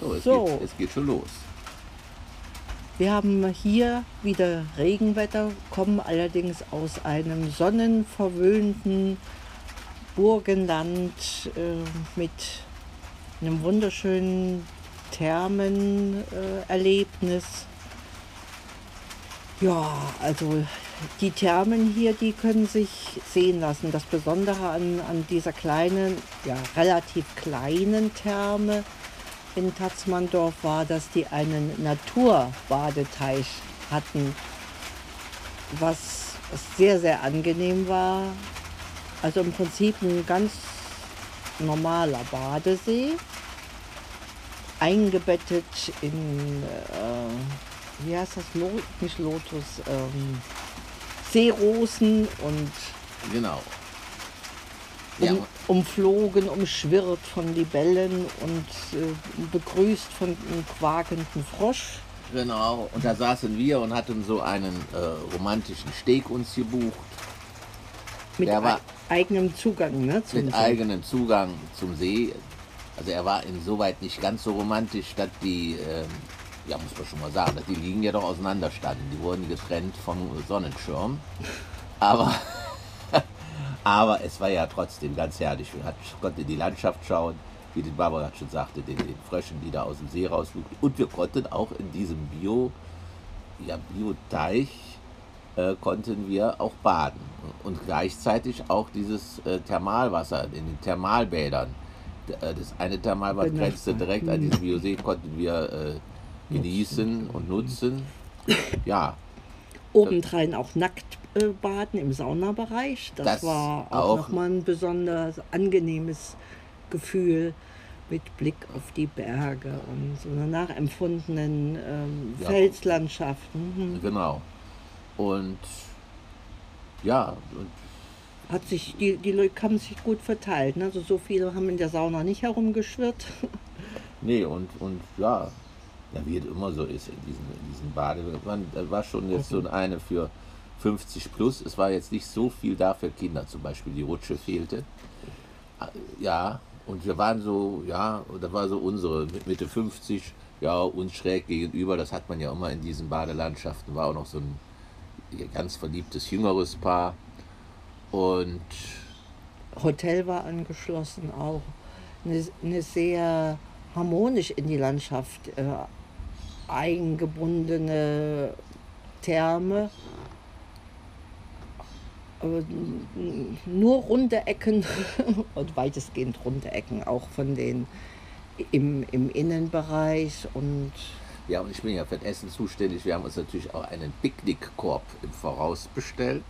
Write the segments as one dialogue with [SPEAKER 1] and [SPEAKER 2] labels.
[SPEAKER 1] So, es,
[SPEAKER 2] So.
[SPEAKER 1] Geht, es geht schon los.
[SPEAKER 2] Wir haben hier wieder Regenwetter, kommen allerdings aus einem sonnenverwöhnten Burgenland äh, mit einem wunderschönen Thermenerlebnis. Äh, ja, also die Thermen hier, die können sich sehen lassen. Das Besondere an, an dieser kleinen, ja relativ kleinen Therme in Tatzmanndorf war, dass die einen Naturbadeteich hatten, was sehr, sehr angenehm war. Also im Prinzip ein ganz normaler Badesee, eingebettet in, äh, wie heißt das, Lo nicht Lotus, ähm, Seerosen und
[SPEAKER 1] Genau.
[SPEAKER 2] Um, umflogen, umschwirrt von Libellen und äh, begrüßt von einem quakenden Frosch.
[SPEAKER 1] genau. Und da saßen wir und hatten so einen äh, romantischen Steg uns gebucht.
[SPEAKER 2] Mit
[SPEAKER 1] Der war-
[SPEAKER 2] ei- eigenem Zugang ne, zum
[SPEAKER 1] mit
[SPEAKER 2] See.
[SPEAKER 1] eigenem Zugang zum See. Also er war insoweit nicht ganz so romantisch, dass die, ähm, ja muss man schon mal sagen, dass die Liegen ja doch auseinander standen. Die wurden getrennt vom Sonnenschirm. Aber, aber es war ja trotzdem ganz herrlich. Man hat, konnte die Landschaft schauen, wie die Barbara schon sagte, den, den Fröschen, die da aus dem See rausflugten. Und wir konnten auch in diesem Bio, ja, Bioteich äh, konnten wir auch baden und gleichzeitig auch dieses äh, Thermalwasser in den Thermalbädern. Äh, Das eine Thermalbad
[SPEAKER 2] Benachbar.
[SPEAKER 1] grenzte direkt an diesen Biosee, konnten wir äh, genießen und nutzen. Ja,
[SPEAKER 2] Obendrein auch nackt baden im Saunabereich. Das,
[SPEAKER 1] Das
[SPEAKER 2] war auch,
[SPEAKER 1] auch.
[SPEAKER 2] nochmal ein besonders angenehmes Gefühl mit Blick auf die Berge und so einer nachempfundenen ähm,
[SPEAKER 1] Ja.
[SPEAKER 2] Felslandschaften. Mhm.
[SPEAKER 1] genau. Und ja, und
[SPEAKER 2] Hat sich, die, die Leute haben sich gut verteilt. Ne? Also so viele haben in der Sauna nicht herumgeschwirrt.
[SPEAKER 1] Nee, und, und ja, ja, wie es immer so ist in diesen, in diesen Bade. Man, da war schon jetzt so eine für 50 plus. Es war jetzt nicht so viel da für Kinder, zum Beispiel die Rutsche fehlte. Ja, und wir waren so, ja, da war so unsere mit Mitte 50, ja, uns schräg gegenüber. Das hat man ja immer in diesen Badelandschaften. War auch noch so ein ganz verliebtes jüngeres Paar. Und
[SPEAKER 2] Hotel war angeschlossen auch. Eine, eine sehr harmonisch in die Landschaft äh, eingebundene Therme. N- nur runde Ecken und weitestgehend runde Ecken, auch von den im, im Innenbereich und
[SPEAKER 1] Ja, und ich bin ja für das Essen zuständig. Wir haben uns natürlich auch einen Picknickkorb im Voraus bestellt.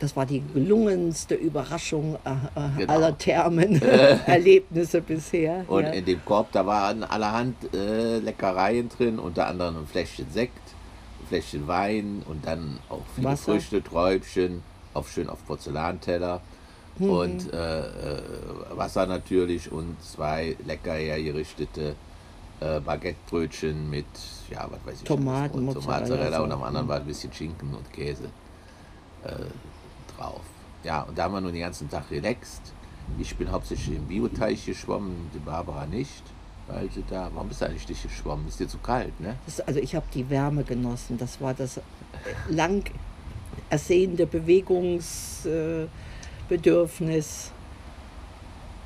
[SPEAKER 2] das war die gelungenste Überraschung äh, äh,
[SPEAKER 1] Genau.
[SPEAKER 2] aller Thermen-Erlebnisse bisher.
[SPEAKER 1] Und
[SPEAKER 2] ja.
[SPEAKER 1] in dem Korb, da waren allerhand äh, Leckereien drin, unter anderem ein Fläschchen Sekt, ein Fläschchen Wein und dann auch viele
[SPEAKER 2] Wasser.
[SPEAKER 1] Früchte, Träubchen, auf, schön auf Porzellanteller.
[SPEAKER 2] Mhm.
[SPEAKER 1] Und äh, äh, Wasser natürlich und zwei lecker hergerichtete äh, Baguettebrötchen mit, ja, was weiß ich,
[SPEAKER 2] Tomaten,
[SPEAKER 1] und
[SPEAKER 2] Mozzarella,
[SPEAKER 1] Mozzarella und am anderen war ein bisschen Schinken und Käse äh, drauf. Ja, und da haben wir nun den ganzen Tag relaxt. Ich bin hauptsächlich im Bioteich geschwommen, die Barbara nicht. Weil sie da, warum bist du eigentlich nicht geschwommen? Ist dir zu kalt, ne?
[SPEAKER 2] Das, also ich habe die Wärme genossen. Das war das lang ersehende Bewegungsbedürfnis.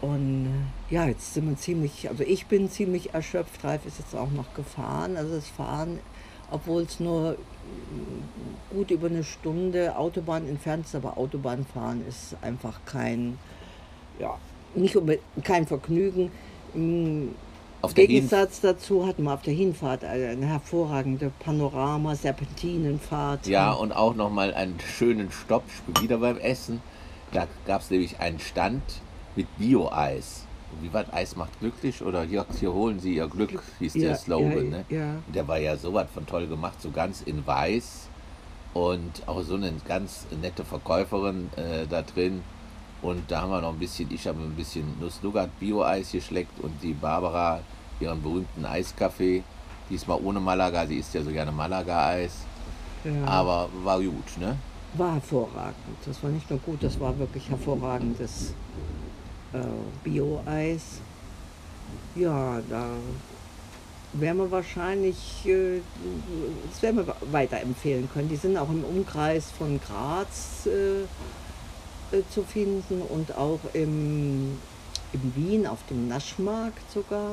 [SPEAKER 2] Und äh, ja, jetzt sind wir ziemlich, also ich bin ziemlich erschöpft. Ralf ist jetzt auch noch gefahren. Also das Fahren, obwohl es nur mm, gut über eine Stunde Autobahn entfernt ist, aber Autobahnfahren ist einfach kein, ja, nicht kein Vergnügen. Im
[SPEAKER 1] Auf der Hin
[SPEAKER 2] Gegensatz dazu hatten wir auf der Hinfahrt eine hervorragende Panorama, Serpentinenfahrt.
[SPEAKER 1] Ja, und auch nochmal einen schönen Stopp, wieder beim Essen. Da gab es nämlich einen Stand mit Bio-Eis. Wie war Eis macht glücklich oder hier, hier holen Sie Ihr Glück, hieß der
[SPEAKER 2] Ja,
[SPEAKER 1] Slogan.
[SPEAKER 2] ja,
[SPEAKER 1] ne?
[SPEAKER 2] ja.
[SPEAKER 1] Der war ja so was von toll gemacht, so ganz in weiß. Und auch so eine ganz nette Verkäuferin äh, da drin. Und da haben wir noch ein bisschen, ich habe ein bisschen Nuss-Nougat-Bio-Eis geschleckt und die Barbara ihren berühmten Eiskaffee. Diesmal ohne Malaga, sie isst ja so gerne Malaga-Eis.
[SPEAKER 2] Ja.
[SPEAKER 1] Aber war gut, ne?
[SPEAKER 2] War hervorragend. Das war nicht nur gut, das war wirklich hervorragendes äh, Bio-Eis. Ja, da werden wir wahrscheinlich, äh, das werden wir weiterempfehlen können. Die sind auch im Umkreis von Graz äh, zu finden und auch im, in Wien auf dem Naschmarkt sogar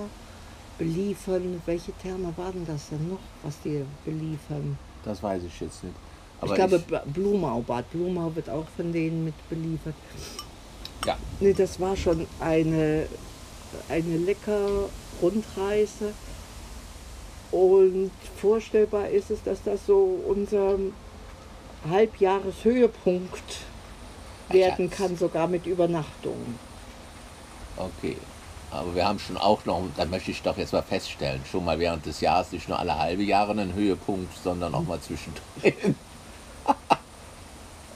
[SPEAKER 2] beliefern. Welche Therme war denn das denn noch, was die beliefern?
[SPEAKER 1] Das weiß ich jetzt nicht.
[SPEAKER 2] ich glaube, Ba- Blumau, Bad Blumau wird auch von denen mit beliefert.
[SPEAKER 1] ja,
[SPEAKER 2] Nee, das war schon eine, eine leckere Rundreise. Und vorstellbar ist es, dass das so unser Halbjahreshöhepunkt werden kann, sogar mit Übernachtung.
[SPEAKER 1] okay. Aber wir haben schon auch noch, dann möchte ich doch jetzt mal feststellen, schon mal während des Jahres nicht nur alle halbe Jahre einen Höhepunkt, sondern auch mal zwischendrin.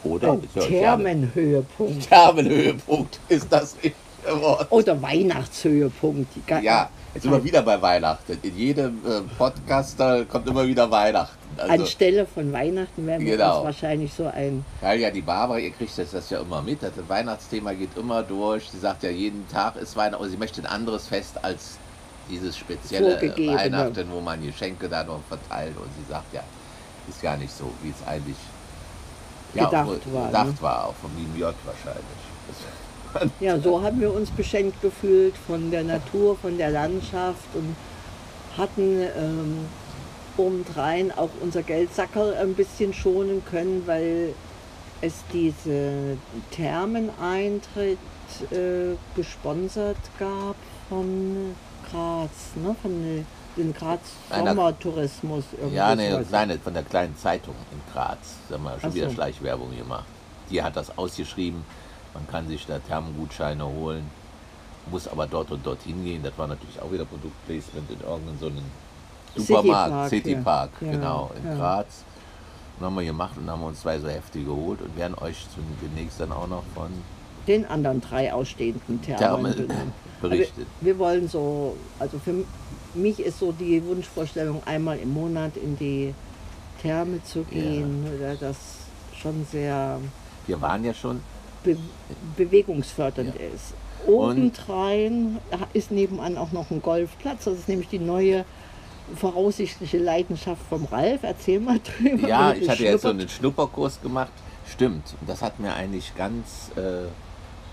[SPEAKER 1] Oder?
[SPEAKER 2] Thermenhöhepunkt
[SPEAKER 1] Thermenhöhepunkt ist das Wort.
[SPEAKER 2] oder Weihnachtshöhepunkt.
[SPEAKER 1] Ja, jetzt sind wir wieder bei Weihnachten. In jedem äh, Podcaster kommt immer wieder Weihnachten. Also,
[SPEAKER 2] Anstelle von Weihnachten werden wir
[SPEAKER 1] Genau.
[SPEAKER 2] uns wahrscheinlich so ein
[SPEAKER 1] weil ja die Barbara, ihr kriegt das, das ja immer mit, das Weihnachtsthema geht immer durch. Sie sagt ja, jeden Tag ist Weihnachten, aber sie möchte ein anderes Fest als dieses spezielle. Weihnachten, wo man Geschenke da noch verteilt. Und sie sagt ja, ist gar nicht so, wie es eigentlich
[SPEAKER 2] Gedacht
[SPEAKER 1] wo-
[SPEAKER 2] war,
[SPEAKER 1] Gedacht
[SPEAKER 2] ne?
[SPEAKER 1] war, auch vom lieben J wahrscheinlich. Das-
[SPEAKER 2] Ja, so haben wir uns beschenkt gefühlt von der Natur, von der Landschaft und hatten ähm, obendrein auch unser Geldsackerl ein bisschen schonen können, weil es diese Thermeneintritt äh, gesponsert gab von Graz, ne? von dem Graz Sommertourismus. irgendwie
[SPEAKER 1] Ja,
[SPEAKER 2] sowas.
[SPEAKER 1] nein, von der kleinen Zeitung in Graz. Da haben wir schon
[SPEAKER 2] Ach
[SPEAKER 1] wieder
[SPEAKER 2] so.
[SPEAKER 1] Schleichwerbung gemacht. Die hat das ausgeschrieben. Man kann sich da Thermengutscheine holen, muss aber dort und dort hingehen. Das war natürlich auch wieder Produktplacement in irgendeinem so Supermarkt,
[SPEAKER 2] Citypark,
[SPEAKER 1] City
[SPEAKER 2] ja.
[SPEAKER 1] Park,
[SPEAKER 2] Ja,
[SPEAKER 1] genau, in
[SPEAKER 2] ja.
[SPEAKER 1] Graz. Und haben wir gemacht und haben uns zwei so Hefte geholt und werden euch zum- demnächst dann auch noch von
[SPEAKER 2] Den anderen drei ausstehenden Thermen
[SPEAKER 1] Thermen
[SPEAKER 2] benennen.
[SPEAKER 1] berichtet.
[SPEAKER 2] Wir wollen so, also für mich ist so die Wunschvorstellung, einmal im Monat in die Therme zu gehen, weil das schon sehr
[SPEAKER 1] Wir waren ja schon,
[SPEAKER 2] be bewegungsfördernd
[SPEAKER 1] Ja.
[SPEAKER 2] ist. Obendrein ist nebenan auch noch ein Golfplatz, das ist nämlich die neue voraussichtliche Leidenschaft vom Ralf. Erzähl mal drüber.
[SPEAKER 1] ja, ich hatte jetzt so einen Schnupperkurs gemacht. Stimmt, und das hat mir eigentlich ganz äh,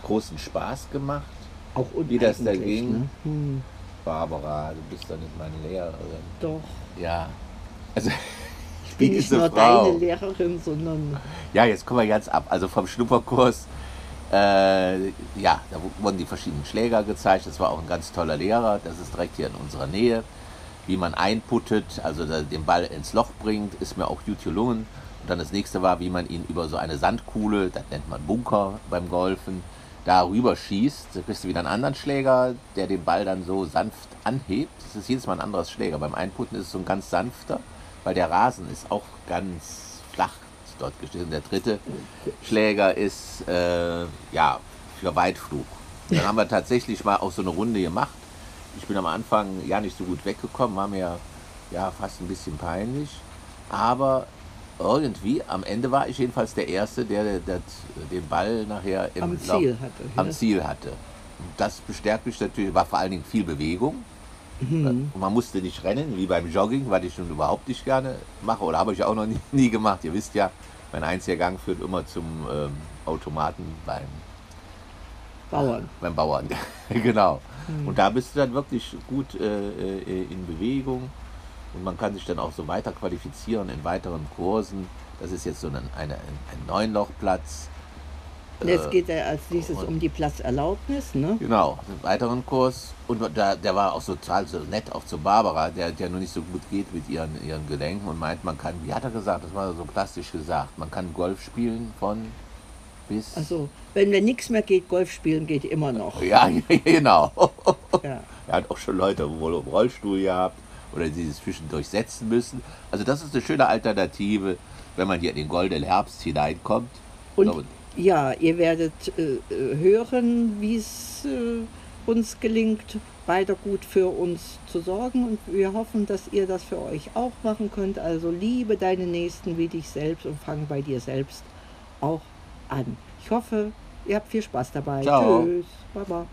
[SPEAKER 1] großen Spaß gemacht.
[SPEAKER 2] auch
[SPEAKER 1] wie das da ging.
[SPEAKER 2] Ne? Hm,
[SPEAKER 1] Barbara, du bist doch nicht meine Lehrerin.
[SPEAKER 2] doch.
[SPEAKER 1] Ja. Also,
[SPEAKER 2] Bin nicht
[SPEAKER 1] diese
[SPEAKER 2] nur
[SPEAKER 1] Frau.
[SPEAKER 2] deine Lehrerin, sondern
[SPEAKER 1] Ja, jetzt kommen wir ganz ab. Also vom Schnupperkurs, äh, ja, da wurden die verschiedenen Schläger gezeigt. Das war auch ein ganz toller Lehrer. Das ist direkt hier in unserer Nähe. Wie man einputtet, also den Ball ins Loch bringt, ist mir auch gut gelungen. Und dann das nächste war, wie man ihn über so eine Sandkuhle, das nennt man Bunker beim Golfen, da rüber schießt. Da kriegst du wieder einen anderen Schläger, der den Ball dann so sanft anhebt. Das ist jedes Mal ein anderes Schläger. Beim Einputten ist es so ein ganz sanfter, weil der Rasen ist auch ganz flach dort. Und der dritte Schläger ist äh, ja für Weitflug. Und dann haben wir tatsächlich mal auch so eine Runde gemacht. Ich bin am Anfang ja nicht so gut weggekommen, war mir ja fast ein bisschen peinlich. Aber irgendwie, am Ende war ich jedenfalls der Erste, der, der, den Ball nachher im
[SPEAKER 2] am Ziel hatte.
[SPEAKER 1] am
[SPEAKER 2] ja.
[SPEAKER 1] Ziel hatte. Und das bestärkt mich natürlich, war vor allen Dingen viel Bewegung.
[SPEAKER 2] Mhm.
[SPEAKER 1] Und man musste nicht rennen, wie beim Jogging, was ich schon überhaupt nicht gerne mache oder habe ich auch noch nie, nie gemacht. Ihr wisst ja, mein einziger Gang führt immer zum ähm, Automaten beim,
[SPEAKER 2] Bauern.
[SPEAKER 1] beim Bauern. genau.
[SPEAKER 2] Mhm.
[SPEAKER 1] Und da bist du dann wirklich gut äh, äh, in Bewegung und man kann sich dann auch so weiter qualifizieren in weiteren Kursen. Das ist jetzt so ein, eine, ein Neunlochplatz.
[SPEAKER 2] Jetzt
[SPEAKER 1] Äh,
[SPEAKER 2] geht er als nächstes
[SPEAKER 1] und-
[SPEAKER 2] um die Platzerlaubnis, ne?
[SPEAKER 1] Genau, einen weiteren Kurs. Und da, der war auch so total so nett, auch zu Barbara, der, der nur nicht so gut geht mit ihren, ihren Gelenken und meint, man kann, wie hat er gesagt, das war so plastisch gesagt, man kann Golf spielen von bis.
[SPEAKER 2] Also, wenn mir nichts mehr geht, Golf spielen geht immer noch.
[SPEAKER 1] Ja, genau.
[SPEAKER 2] Ja.
[SPEAKER 1] Er hat auch schon Leute wohl im Rollstuhl gehabt oder die sich zwischendurch setzen müssen. Also das ist eine schöne Alternative, wenn man hier in den goldenen Herbst hineinkommt.
[SPEAKER 2] Und ja, ihr werdet äh, äh, hören, wie es äh, uns gelingt, weiter gut für uns zu sorgen. Und wir hoffen, dass ihr das für euch auch machen könnt. Also liebe deine Nächsten wie dich selbst und fang bei dir selbst auch an. Ich hoffe, ihr habt viel Spaß dabei.
[SPEAKER 1] Ciao.
[SPEAKER 2] Tschüss. Baba.